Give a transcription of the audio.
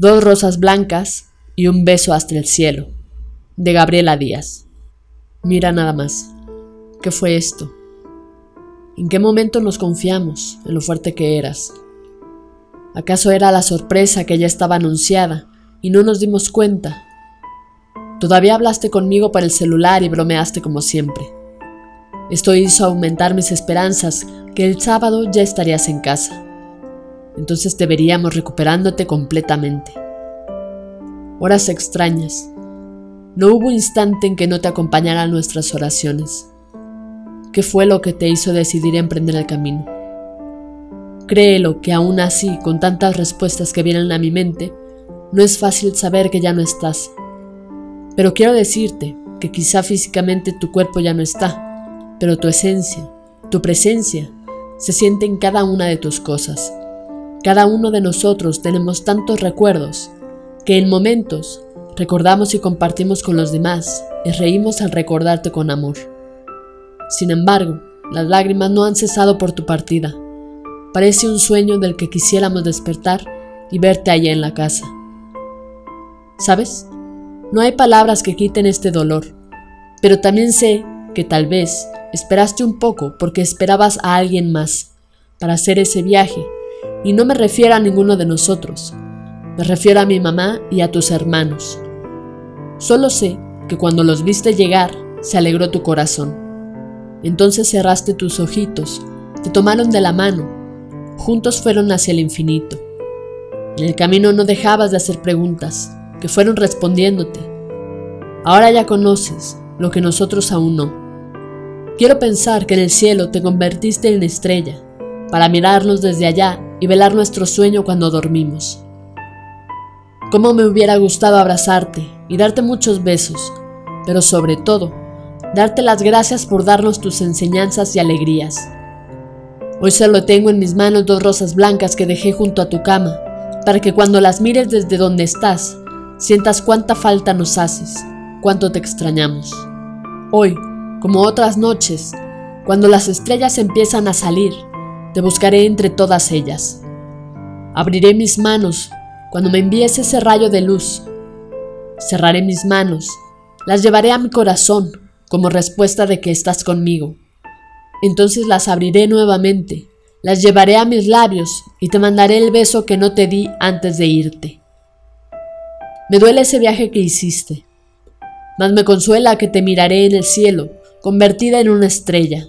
Dos rosas blancas y un beso hasta el cielo, de Gabriela Díaz. Mira nada más. ¿Qué fue esto? ¿En qué momento nos confiamos en lo fuerte que eras? ¿Acaso era la sorpresa que ya estaba anunciada y no nos dimos cuenta? Todavía hablaste conmigo por el celular y bromeaste como siempre. Esto hizo aumentar mis esperanzas que el sábado ya estarías en casa. Entonces te veríamos recuperándote completamente. Horas extrañas. No hubo instante en que no te acompañaran nuestras oraciones. ¿Qué fue lo que te hizo decidir emprender el camino? Créelo que aún así, con tantas respuestas que vienen a mi mente, no es fácil saber que ya no estás. Pero quiero decirte que quizá físicamente tu cuerpo ya no está, pero tu esencia, tu presencia, se siente en cada una de tus cosas. Cada uno de nosotros tenemos tantos recuerdos que en momentos recordamos y compartimos con los demás y reímos al recordarte con amor. Sin embargo, las lágrimas no han cesado por tu partida. Parece un sueño del que quisiéramos despertar y verte allá en la casa. ¿Sabes? No hay palabras que quiten este dolor, pero también sé que tal vez esperaste un poco porque esperabas a alguien más para hacer ese viaje, y no me refiero a ninguno de nosotros, me refiero a mi mamá y a tus hermanos. Solo sé que cuando los viste llegar, se alegró tu corazón. Entonces cerraste tus ojitos, te tomaron de la mano, juntos fueron hacia el infinito. En el camino no dejabas de hacer preguntas, que fueron respondiéndote. Ahora ya conoces lo que nosotros aún no. Quiero pensar que en el cielo te convertiste en estrella, para mirarnos desde allá y velar nuestro sueño cuando dormimos. Cómo me hubiera gustado abrazarte y darte muchos besos, pero sobre todo darte las gracias por darnos tus enseñanzas y alegrías. Hoy solo tengo en mis manos dos rosas blancas que dejé junto a tu cama, para que cuando las mires desde donde estás, sientas cuánta falta nos haces, cuánto te extrañamos. Hoy, como otras noches, cuando las estrellas empiezan a salir, te buscaré entre todas ellas. Abriré mis manos cuando me envíes ese rayo de luz. Cerraré mis manos, las llevaré a mi corazón como respuesta de que estás conmigo. Entonces las abriré nuevamente, las llevaré a mis labios y te mandaré el beso que no te di antes de irte. Me duele ese viaje que hiciste, mas me consuela que te miraré en el cielo, convertida en una estrella,